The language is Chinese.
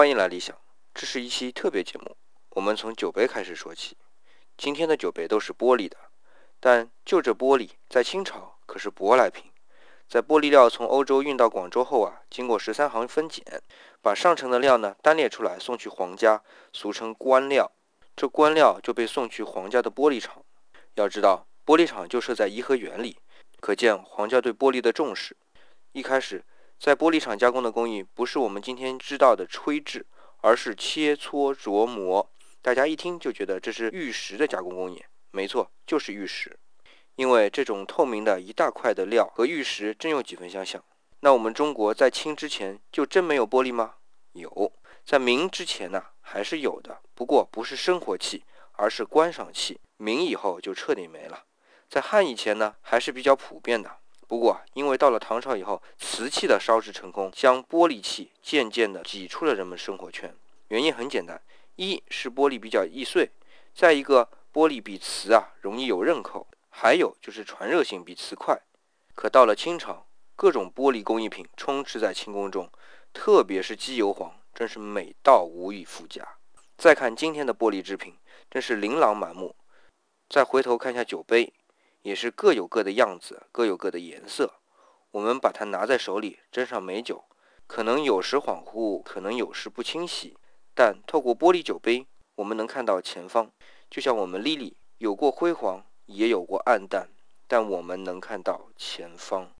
欢迎来理想，这是一期特别节目。我们从酒杯开始说起。今天的酒杯都是玻璃的，但就这玻璃，在清朝可是舶来品。在玻璃料从欧洲运到广州后啊，经过十三行分拣，把上乘的料呢单列出来送去皇家，俗称官料。这官料就被送去皇家的玻璃厂。要知道，玻璃厂就设在颐和园里，可见皇家对玻璃的重视。一开始。在玻璃厂加工的工艺不是我们今天知道的吹制，而是切磋琢磨。大家一听就觉得这是玉石的加工工艺，没错，就是玉石。因为这种透明的一大块的料和玉石真有几分相像。那我们中国在清之前就真没有玻璃吗？有，在明之前呢还是有的，不过不是生活器，而是观赏器。明以后就彻底没了。在汉以前呢还是比较普遍的。不过，因为到了唐朝以后，瓷器的烧制成功，将玻璃器渐渐地挤出了人们生活圈。原因很简单，一是玻璃比较易碎，再一个玻璃比瓷啊容易有刃口，还有就是传热性比瓷快。可到了清朝，各种玻璃工艺品充斥在清宫中，特别是机油黄，真是美到无以复加。再看今天的玻璃制品，真是琳琅满目。再回头看一下酒杯。也是各有各的样子，各有各的颜色。我们把它拿在手里，斟上美酒，可能有时恍惚，可能有时不清晰。但透过玻璃酒杯，我们能看到前方。就像我们莉莉，有过辉煌，也有过暗淡，但我们能看到前方。